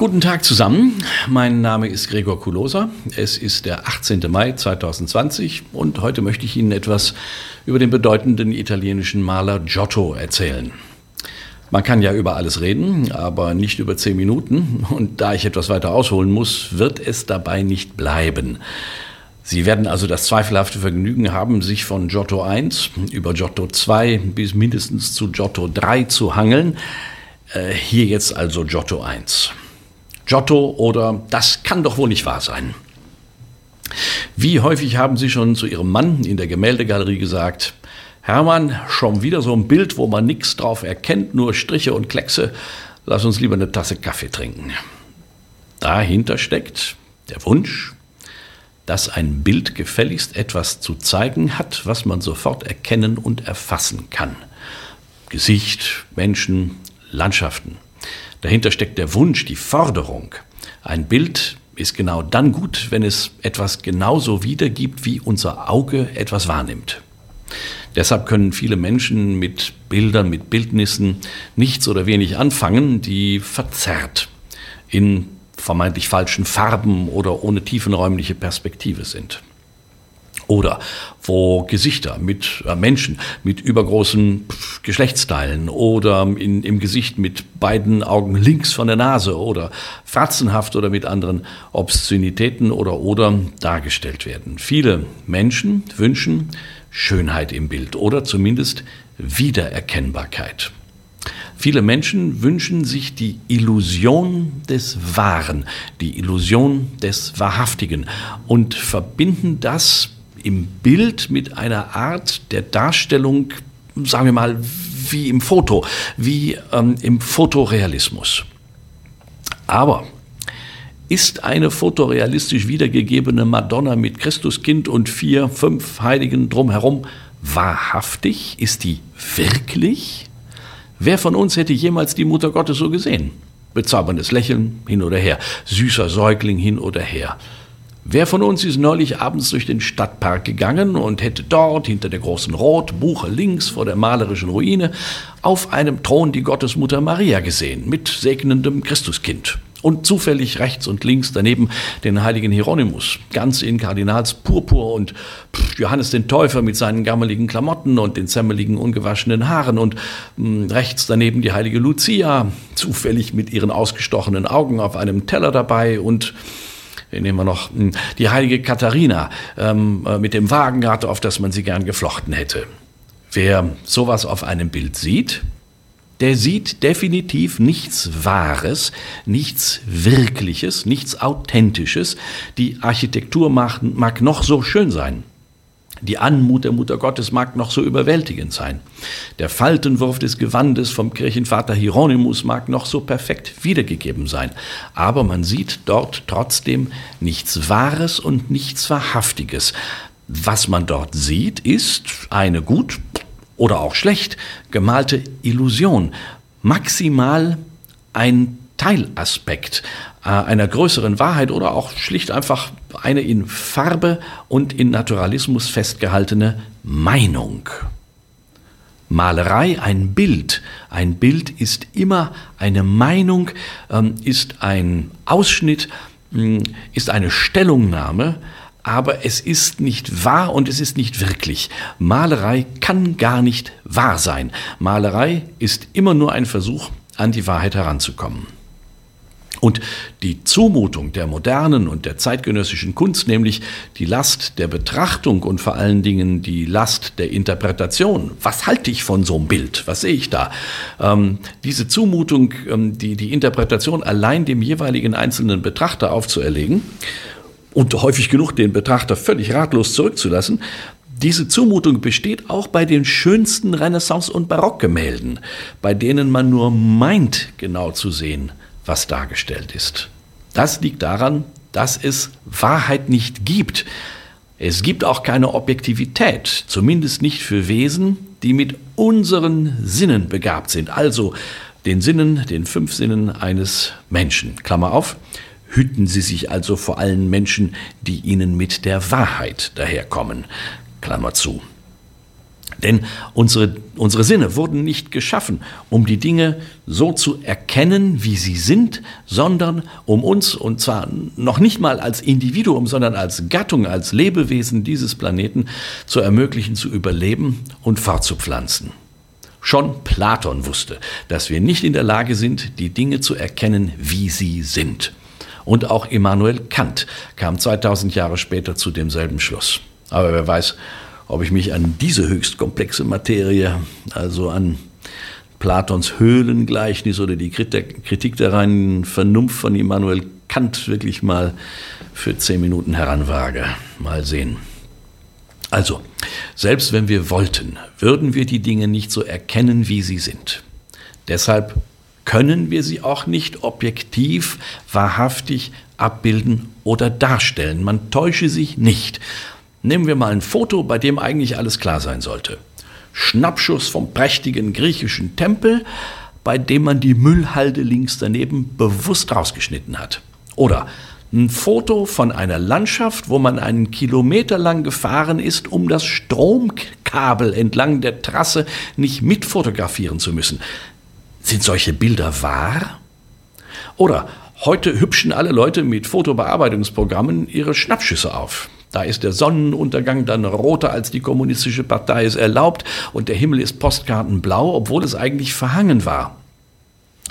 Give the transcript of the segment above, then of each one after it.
Guten Tag zusammen, mein Name ist Gregor Kulosa. Es ist der 18. Mai 2020 und heute möchte ich Ihnen etwas über den bedeutenden italienischen Maler Giotto erzählen. Man kann ja über alles reden, aber nicht über zehn Minuten. Und da ich etwas weiter ausholen muss, wird es dabei nicht bleiben. Sie werden also das zweifelhafte Vergnügen haben, sich von Giotto 1 über Giotto 2 bis mindestens zu Giotto 3 zu hangeln. Äh, hier jetzt also Giotto 1. Giotto oder das kann doch wohl nicht wahr sein. Wie häufig haben Sie schon zu Ihrem Mann in der Gemäldegalerie gesagt, Hermann, schon wieder so ein Bild, wo man nichts drauf erkennt, nur Striche und Kleckse, lass uns lieber eine Tasse Kaffee trinken. Dahinter steckt der Wunsch, dass ein Bild gefälligst etwas zu zeigen hat, was man sofort erkennen und erfassen kann. Gesicht, Menschen, Landschaften. Dahinter steckt der Wunsch, die Forderung. Ein Bild ist genau dann gut, wenn es etwas genauso wiedergibt, wie unser Auge etwas wahrnimmt. Deshalb können viele Menschen mit Bildern, mit Bildnissen nichts oder wenig anfangen, die verzerrt in vermeintlich falschen Farben oder ohne tiefenräumliche Perspektive sind. Oder wo Gesichter mit äh, Menschen mit übergroßen Geschlechtsteilen oder in, im Gesicht mit beiden Augen links von der Nase oder fratzenhaft oder mit anderen Obszönitäten oder oder dargestellt werden. Viele Menschen wünschen Schönheit im Bild oder zumindest Wiedererkennbarkeit. Viele Menschen wünschen sich die Illusion des Wahren, die Illusion des Wahrhaftigen und verbinden das im Bild mit einer Art der Darstellung, sagen wir mal, wie im Foto, wie ähm, im Fotorealismus. Aber ist eine fotorealistisch wiedergegebene Madonna mit Christuskind und vier, fünf Heiligen drumherum wahrhaftig? Ist die wirklich? Wer von uns hätte jemals die Mutter Gottes so gesehen? Bezauberndes Lächeln hin oder her, süßer Säugling hin oder her. Wer von uns ist neulich abends durch den Stadtpark gegangen und hätte dort hinter der großen Rotbuche links vor der malerischen Ruine auf einem Thron die Gottesmutter Maria gesehen mit segnendem Christuskind? Und zufällig rechts und links daneben den heiligen Hieronymus, ganz in Kardinalspurpur und Johannes den Täufer mit seinen gammeligen Klamotten und den zämmeligen, ungewaschenen Haaren und hm, rechts daneben die heilige Lucia, zufällig mit ihren ausgestochenen Augen auf einem Teller dabei und nehmen wir noch hm, die heilige Katharina ähm, äh, mit dem Wagenrad, auf das man sie gern geflochten hätte. Wer sowas auf einem Bild sieht, der sieht definitiv nichts Wahres, nichts Wirkliches, nichts Authentisches. Die Architektur mag, mag noch so schön sein. Die Anmut der Mutter Gottes mag noch so überwältigend sein. Der Faltenwurf des Gewandes vom Kirchenvater Hieronymus mag noch so perfekt wiedergegeben sein. Aber man sieht dort trotzdem nichts Wahres und nichts Wahrhaftiges. Was man dort sieht, ist eine gut oder auch schlecht gemalte Illusion, maximal ein Teilaspekt äh, einer größeren Wahrheit oder auch schlicht einfach eine in Farbe und in Naturalismus festgehaltene Meinung. Malerei ein Bild. Ein Bild ist immer eine Meinung, ähm, ist ein Ausschnitt, hm, ist eine Stellungnahme aber es ist nicht wahr und es ist nicht wirklich. Malerei kann gar nicht wahr sein. Malerei ist immer nur ein Versuch, an die Wahrheit heranzukommen. Und die Zumutung der modernen und der zeitgenössischen Kunst, nämlich die Last der Betrachtung und vor allen Dingen die Last der Interpretation. Was halte ich von so einem Bild? Was sehe ich da? Ähm, diese Zumutung, ähm, die, die Interpretation allein dem jeweiligen einzelnen Betrachter aufzuerlegen, und häufig genug den Betrachter völlig ratlos zurückzulassen, diese Zumutung besteht auch bei den schönsten Renaissance- und Barockgemälden, bei denen man nur meint, genau zu sehen, was dargestellt ist. Das liegt daran, dass es Wahrheit nicht gibt. Es gibt auch keine Objektivität, zumindest nicht für Wesen, die mit unseren Sinnen begabt sind, also den Sinnen, den fünf Sinnen eines Menschen. Klammer auf, Hüten Sie sich also vor allen Menschen, die Ihnen mit der Wahrheit daherkommen. Klammer zu. Denn unsere, unsere Sinne wurden nicht geschaffen, um die Dinge so zu erkennen, wie sie sind, sondern um uns, und zwar noch nicht mal als Individuum, sondern als Gattung, als Lebewesen dieses Planeten zu ermöglichen, zu überleben und fortzupflanzen. Schon Platon wusste, dass wir nicht in der Lage sind, die Dinge zu erkennen, wie sie sind. Und auch Immanuel Kant kam 2000 Jahre später zu demselben Schluss. Aber wer weiß, ob ich mich an diese höchst komplexe Materie, also an Platons Höhlengleichnis oder die Kritik der reinen Vernunft von Immanuel Kant wirklich mal für zehn Minuten heranwage. Mal sehen. Also, selbst wenn wir wollten, würden wir die Dinge nicht so erkennen, wie sie sind. Deshalb können wir sie auch nicht objektiv, wahrhaftig abbilden oder darstellen. Man täusche sich nicht. Nehmen wir mal ein Foto, bei dem eigentlich alles klar sein sollte. Schnappschuss vom prächtigen griechischen Tempel, bei dem man die Müllhalde links daneben bewusst rausgeschnitten hat. Oder ein Foto von einer Landschaft, wo man einen Kilometer lang gefahren ist, um das Stromkabel entlang der Trasse nicht mitfotografieren zu müssen. Sind solche Bilder wahr? Oder heute hübschen alle Leute mit Fotobearbeitungsprogrammen ihre Schnappschüsse auf. Da ist der Sonnenuntergang dann roter als die kommunistische Partei es erlaubt und der Himmel ist postkartenblau, obwohl es eigentlich verhangen war.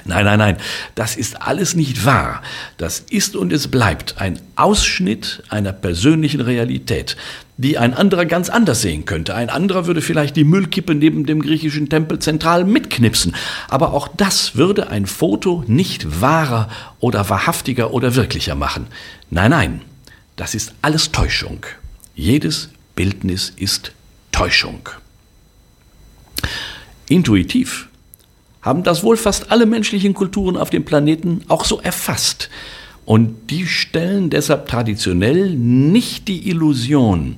Nein, nein, nein, das ist alles nicht wahr. Das ist und es bleibt ein Ausschnitt einer persönlichen Realität, die ein anderer ganz anders sehen könnte. Ein anderer würde vielleicht die Müllkippe neben dem griechischen Tempel zentral mitknipsen. Aber auch das würde ein Foto nicht wahrer oder wahrhaftiger oder wirklicher machen. Nein, nein, das ist alles Täuschung. Jedes Bildnis ist Täuschung. Intuitiv haben das wohl fast alle menschlichen Kulturen auf dem Planeten auch so erfasst. Und die stellen deshalb traditionell nicht die Illusion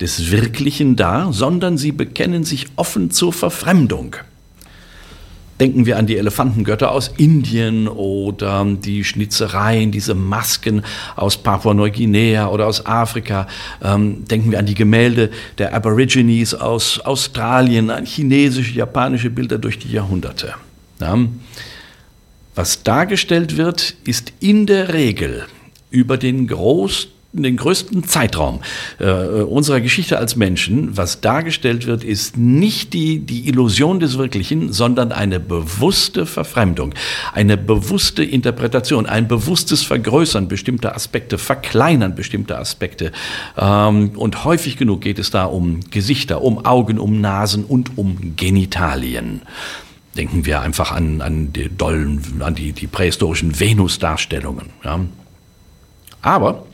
des Wirklichen dar, sondern sie bekennen sich offen zur Verfremdung. Denken wir an die Elefantengötter aus Indien oder die Schnitzereien, diese Masken aus Papua-Neuguinea oder aus Afrika. Ähm, denken wir an die Gemälde der Aborigines aus Australien, an chinesische, japanische Bilder durch die Jahrhunderte. Ja. Was dargestellt wird, ist in der Regel über den großen den größten Zeitraum äh, unserer Geschichte als Menschen, was dargestellt wird, ist nicht die, die Illusion des Wirklichen, sondern eine bewusste Verfremdung, eine bewusste Interpretation, ein bewusstes Vergrößern bestimmter Aspekte, Verkleinern bestimmter Aspekte. Ähm, und häufig genug geht es da um Gesichter, um Augen, um Nasen und um Genitalien. Denken wir einfach an, an die dollen, an die, die prähistorischen Venus-Darstellungen. Ja. Aber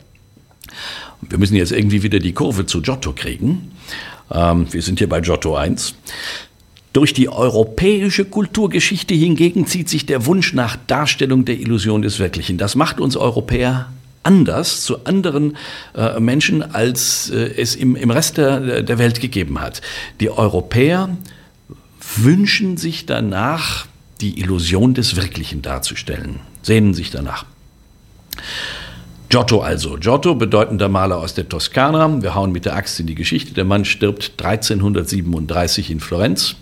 wir müssen jetzt irgendwie wieder die Kurve zu Giotto kriegen. Ähm, wir sind hier bei Giotto 1. Durch die europäische Kulturgeschichte hingegen zieht sich der Wunsch nach Darstellung der Illusion des Wirklichen. Das macht uns Europäer anders zu anderen äh, Menschen, als äh, es im, im Rest der, der Welt gegeben hat. Die Europäer wünschen sich danach, die Illusion des Wirklichen darzustellen, sehnen sich danach. Giotto also. Giotto, bedeutender Maler aus der Toskana. Wir hauen mit der Axt in die Geschichte. Der Mann stirbt 1337 in Florenz.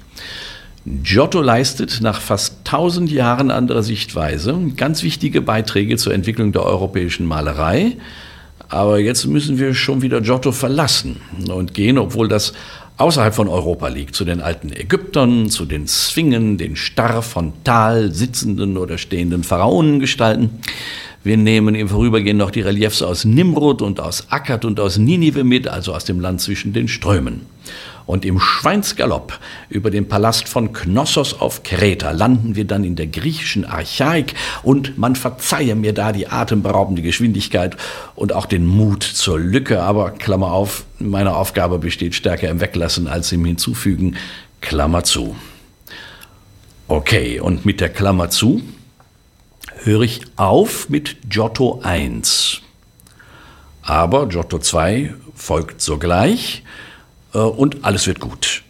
Giotto leistet nach fast 1000 Jahren anderer Sichtweise ganz wichtige Beiträge zur Entwicklung der europäischen Malerei. Aber jetzt müssen wir schon wieder Giotto verlassen und gehen, obwohl das außerhalb von Europa liegt, zu den alten Ägyptern, zu den Sphingen, den starr frontal sitzenden oder stehenden Pharaonengestalten. Wir nehmen im Vorübergehen noch die Reliefs aus Nimrod und aus Akkad und aus Ninive mit, also aus dem Land zwischen den Strömen. Und im Schweinsgalopp über den Palast von Knossos auf Kreta landen wir dann in der griechischen Archaik und man verzeihe mir da die atemberaubende Geschwindigkeit und auch den Mut zur Lücke, aber Klammer auf, meine Aufgabe besteht stärker im Weglassen als im Hinzufügen, Klammer zu. Okay, und mit der Klammer zu höre ich auf mit Giotto 1. Aber Giotto 2 folgt sogleich äh, und alles wird gut.